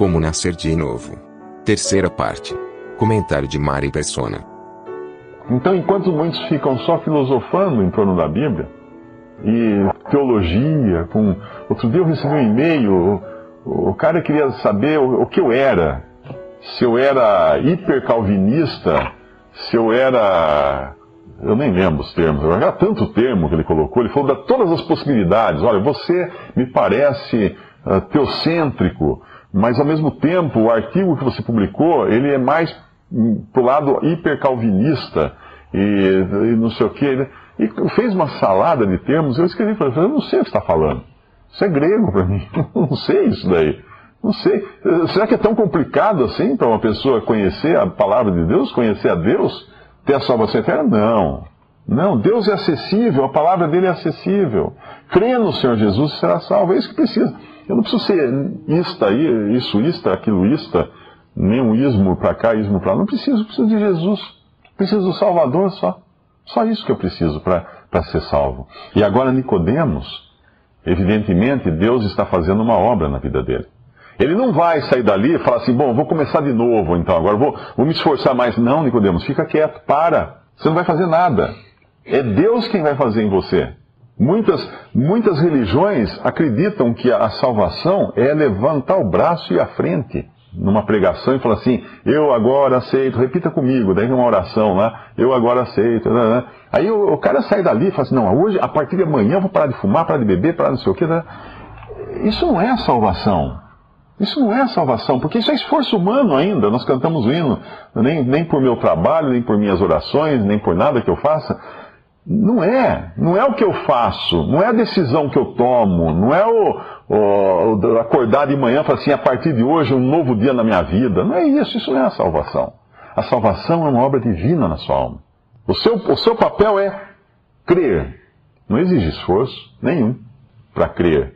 Como nascer de novo. Terceira parte. Comentário de Mari Persona. Então, enquanto muitos ficam só filosofando em torno da Bíblia e teologia, com outro dia eu recebi um e-mail, o, cara queria saber o, o que eu era, se eu era hipercalvinista, se eu era. Eu nem lembro os termos, era tanto termo que ele colocou. Ele falou de todas as possibilidades. Olha, você me parece uh, teocêntrico, mas ao mesmo tempo o artigo que você publicou ele é mais um, pro lado hipercalvinista e, e não sei o que. E fez uma salada de termos. Eu escrevi para ele, eu não sei o que está falando. Isso é grego para mim. Eu não sei isso daí. Não sei. Será que é tão complicado assim para uma pessoa conhecer a palavra de Deus, conhecer a Deus, ter a salvação eterna? Não. Não, Deus é acessível, a palavra dele é acessível. Crê no Senhor Jesus e será salvo. É isso que precisa. Eu não preciso ser ista, isso, ista, aquilo, ista, nem um ismo para cá, ismo para lá. Não preciso, preciso de Jesus. Preciso do Salvador só. Só isso que eu preciso para ser salvo. E agora Nicodemos, evidentemente, Deus está fazendo uma obra na vida dele. Ele não vai sair dali e falar assim, bom, vou começar de novo, então, agora vou, vou me esforçar mais. Não, Nicodemos, fica quieto, para. Você não vai fazer nada. É Deus quem vai fazer em você. Muitas, muitas religiões acreditam que a salvação é levantar o braço e a frente numa pregação e falar assim, eu agora aceito, repita comigo, daí uma oração lá, eu agora aceito. Né, né. Aí o, cara sai dali e fala assim, não, hoje, a partir de amanhã eu vou parar de fumar, parar de beber, parar não sei o quê. Né? Isso não é salvação. Isso não é salvação, porque isso é esforço humano ainda. Nós cantamos o hino, nem, nem por meu trabalho, nem por minhas orações, nem por nada que eu faça. Não é. Não é o que eu faço, não é a decisão que eu tomo, não é o, o, acordar de manhã e falar assim, a partir de hoje, um novo dia na minha vida. Não é isso, isso não é a salvação. A salvação é uma obra divina na sua alma. O seu, o seu papel é crer. Não exige esforço nenhum para crer.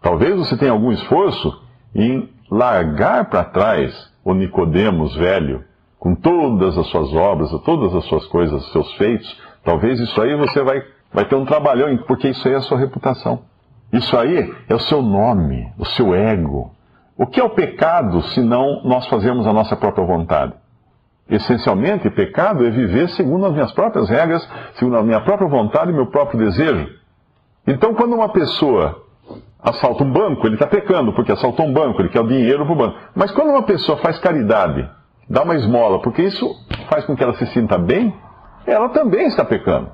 Talvez você tenha algum esforço em largar para trás o Nicodemos velho, com todas as suas obras, todas as suas coisas, seus feitos, talvez isso aí você vai, vai ter um trabalhão, porque isso aí é a sua reputação. Isso aí é o seu nome, o seu ego. O que é o pecado se não nós fazermos a nossa própria vontade? Essencialmente, pecado é viver segundo as minhas próprias regras, segundo a minha própria vontade e meu próprio desejo. Então, quando uma pessoa assalta um banco, ele está pecando, porque assaltou um banco, ele quer o dinheiro para o banco. Mas quando uma pessoa faz caridade, dá uma esmola, porque isso faz com que ela se sinta bem, ela também está pecando.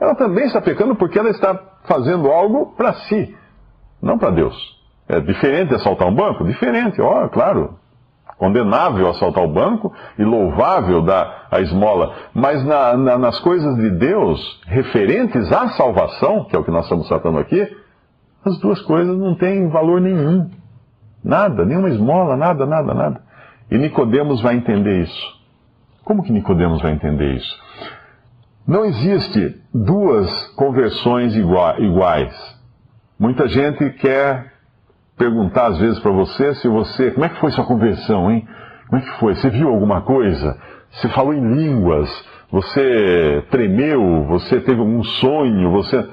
Ela também está pecando porque ela está fazendo algo para si, não para Deus. É diferente assaltar um banco? Diferente, ó, claro. Condenável assaltar o banco e louvável dar a esmola. Mas na, na, nas coisas de Deus, referentes à salvação, que é o que nós estamos tratando aqui, as duas coisas não têm valor nenhum. Nada, nenhuma esmola, nada, nada, nada. E Nicodemos vai entender isso. Como que Nicodemos vai entender isso? Não existe duas conversões iguais. Muita gente quer perguntar às vezes para você se você, como é que foi sua conversão, hein? Como é que foi? Você viu alguma coisa? Você falou em línguas? Você tremeu? Você teve algum sonho? Você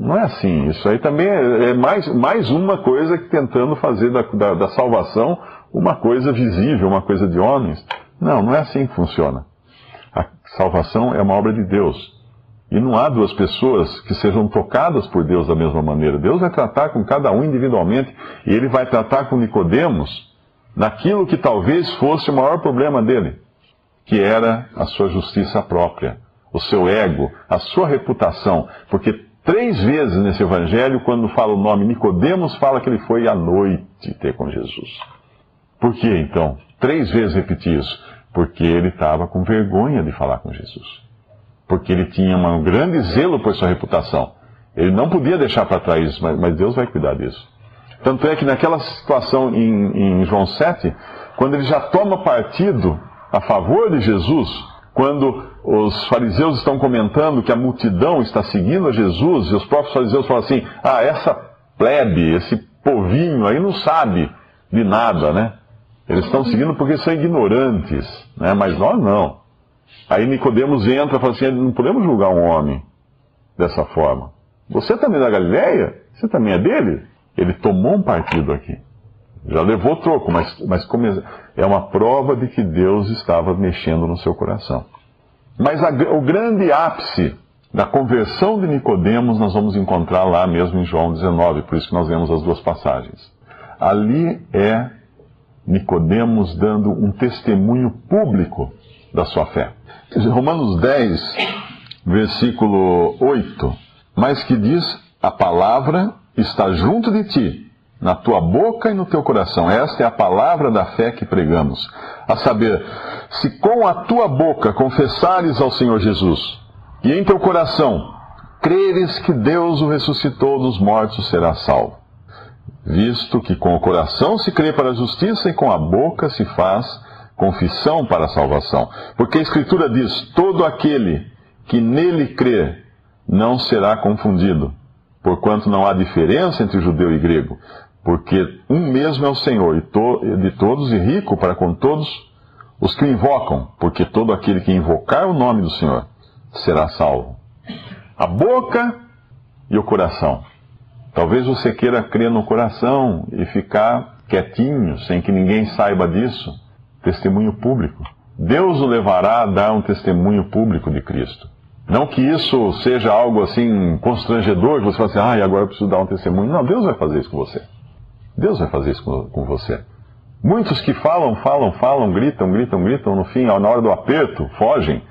não é assim. Isso aí também é, é mais, mais uma coisa que tentando fazer da, da, da, salvação uma coisa visível, uma coisa de homens. Não, não é assim que funciona. Salvação é uma obra de Deus. E não há duas pessoas que sejam tocadas por Deus da mesma maneira. Deus vai tratar com cada um individualmente e ele vai tratar com Nicodemos naquilo que talvez fosse o maior problema dele, que era a sua justiça própria, o seu ego, a sua reputação, porque Três vezes nesse evangelho, quando fala o nome Nicodemos, fala que ele foi à noite ter com Jesus. Por que então? Três vezes repetir isso. Porque ele estava com vergonha de falar com Jesus. Porque ele tinha um grande zelo por sua reputação. Ele não podia deixar para trás isso, mas, Deus vai cuidar disso. Tanto é que naquela situação em, em João 7, quando ele já toma partido a favor de Jesus, quando os fariseus estão comentando que a multidão está seguindo a Jesus, e os próprios fariseus falam assim: ah, essa plebe, esse povinho aí não sabe de nada, né? Eles estão seguindo porque são ignorantes, né? mas nós não. Aí Nicodemos entra e fala assim: não podemos julgar um homem dessa forma. Você também é da Galileia? Você também é dele? Ele tomou um partido aqui. Já levou troco, mas, mas é uma prova de que Deus estava mexendo no seu coração. Mas a, o grande ápice da conversão de Nicodemos nós vamos encontrar lá mesmo em João 19, por isso que nós vemos as duas passagens. Ali é Nicodemos dando um testemunho público da sua fé. Romanos 10, versículo 8, mas que diz: a palavra está junto de ti, na tua boca e no teu coração. Esta é a palavra da fé que pregamos. A saber, se com a tua boca confessares ao Senhor Jesus e em teu coração creres que Deus o ressuscitou dos mortos, serás salvo. Visto que com o coração se crê para a justiça e com a boca se faz confissão para a salvação. Porque a Escritura diz: todo aquele que nele crê não será confundido, porquanto não há diferença entre judeu e grego, porque um mesmo é o Senhor de todos e rico para com todos os que o invocam, porque todo aquele que invocar o nome do Senhor será salvo. A boca e o coração. Talvez você queira crer no coração e ficar quietinho, sem que ninguém saiba disso. Testemunho público. Deus o levará a dar um testemunho público de Cristo. Não que isso seja algo assim constrangedor, que você fala assim, ah, agora eu preciso dar um testemunho. Não, Deus vai fazer isso com você. Deus vai fazer isso com, você. Muitos que falam, falam, falam, gritam, gritam, gritam, no fim, na hora do aperto, fogem.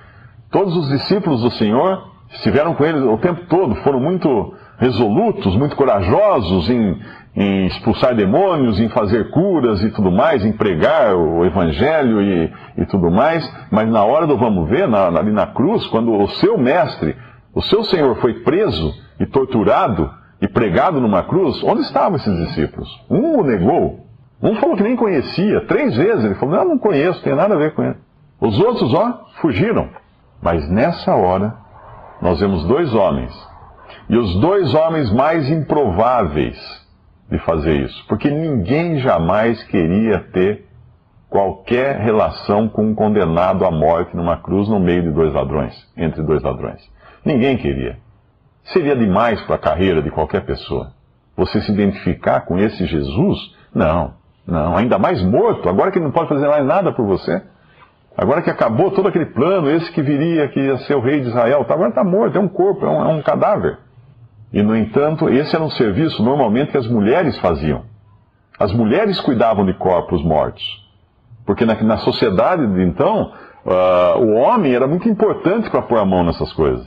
Todos os discípulos do Senhor estiveram com ele o tempo todo, foram muito resolutos, muito corajosos em, em expulsar demônios, em fazer curas e tudo mais, em pregar o evangelho e, e tudo mais, mas na hora do vamos ver, na, ali na cruz, quando o seu mestre, o seu Senhor foi preso e torturado, e pregado numa cruz, onde estavam esses discípulos? Um o negou, um falou que nem conhecia, três vezes ele falou: Não, não conheço, tem nada a ver com ele. Os outros, ó, fugiram. Mas nessa hora, nós vemos dois homens, e os dois homens mais improváveis de fazer isso, porque ninguém jamais queria ter qualquer relação com um condenado à morte numa cruz no meio de dois ladrões, entre dois ladrões. Ninguém queria. Seria demais para a carreira de qualquer pessoa. Você se identificar com esse Jesus? Não, não. Ainda mais morto, agora que ele não pode fazer mais nada por você. Agora que acabou todo aquele plano, esse que viria, que ia ser o rei de Israel, tá, agora está morto, é um corpo, é um, é um cadáver. E, no entanto, esse era um serviço normalmente que as mulheres faziam. As mulheres cuidavam de corpos mortos. Porque na, na sociedade de então, uh, o homem era muito importante para pôr a mão nessas coisas.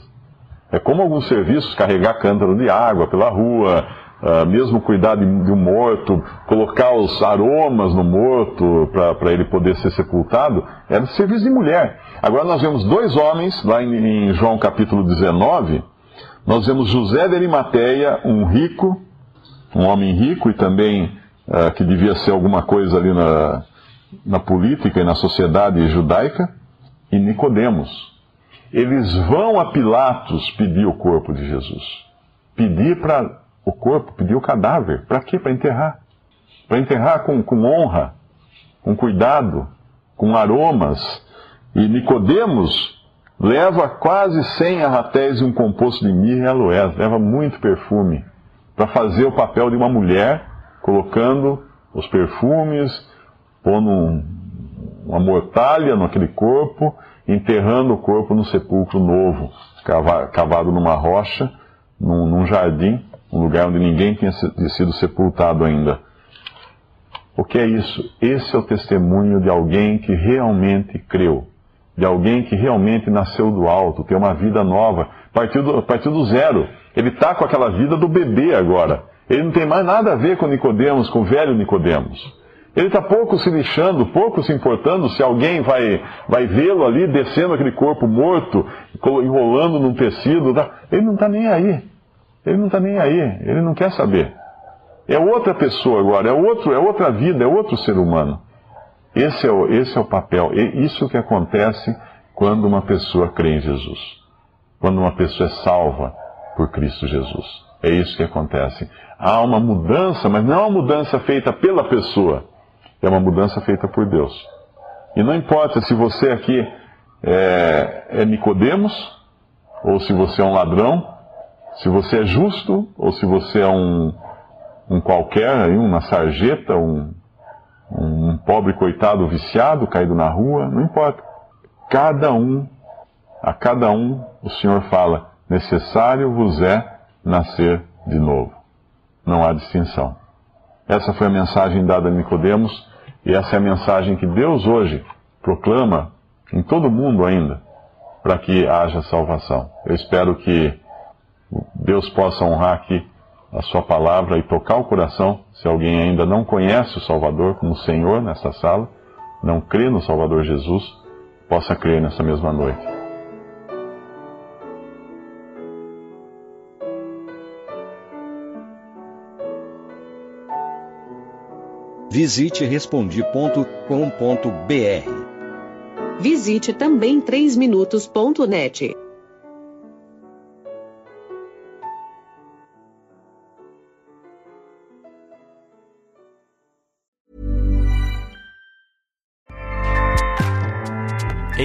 É como alguns serviços, carregar cântaro de água pela rua, uh, mesmo cuidar de, de, um morto, colocar os aromas no morto para ele poder ser sepultado, era serviço de mulher. Agora nós vemos dois homens, lá em, em João capítulo 19, nós vemos José de Arimateia, um rico, um homem rico e também uh, que devia ser alguma coisa ali na, na política e na sociedade judaica, e Nicodemos, eles vão a Pilatos pedir o corpo de Jesus. Pedir para o corpo, pedir o cadáver. Para quê? Para enterrar. Para enterrar com, com honra, com cuidado, com aromas. E Nicodemos leva quase 100 arratéis e um composto de mirra e aloés, leva muito perfume, para fazer o papel de uma mulher, colocando os perfumes, pondo uma mortalha naquele corpo enterrando o corpo no sepulcro novo, cavado numa rocha, num, num jardim, um lugar onde ninguém tinha sido sepultado ainda. O que é isso? Esse é o testemunho de alguém que realmente creu, de alguém que realmente nasceu do alto, tem uma vida nova, partiu do, partiu do zero. Ele está com aquela vida do bebê agora. Ele não tem mais nada a ver com Nicodemos, com o velho Nicodemos. Ele está pouco se lixando, pouco se importando se alguém vai, vai vê-lo ali descendo aquele corpo morto, enrolando num tecido. Tá? Ele não está nem aí. Ele não está nem aí, ele não quer saber. É outra pessoa agora, é, outro, é outra vida, é outro ser humano. Esse é o, esse é o papel, é isso que acontece quando uma pessoa crê em Jesus. Quando uma pessoa é salva por Cristo Jesus. É isso que acontece. Há uma mudança, mas não é uma mudança feita pela pessoa, é uma mudança feita por Deus. E não importa se você aqui é, é Nicodemos, ou se você é um ladrão, se você é justo, ou se você é um, um qualquer, uma sarjeta, um, um pobre coitado viciado, caído na rua, não importa. Cada um, a cada um, o Senhor fala: necessário vos é nascer de novo. Não há distinção. Essa foi a mensagem dada a Nicodemos e essa é a mensagem que Deus hoje proclama em todo o mundo ainda, para que haja salvação. Eu espero que Deus possa honrar aqui a sua palavra e tocar o coração, se alguém ainda não conhece o Salvador como Senhor nessa sala, não crê no Salvador Jesus, possa crer nessa mesma noite. Visite respondi.com.br. Visite também 3minutos.net.